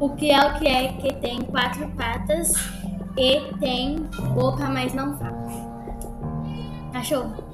O que é o que é que tem quatro patas e tem boca, mas não fala? Cachorro.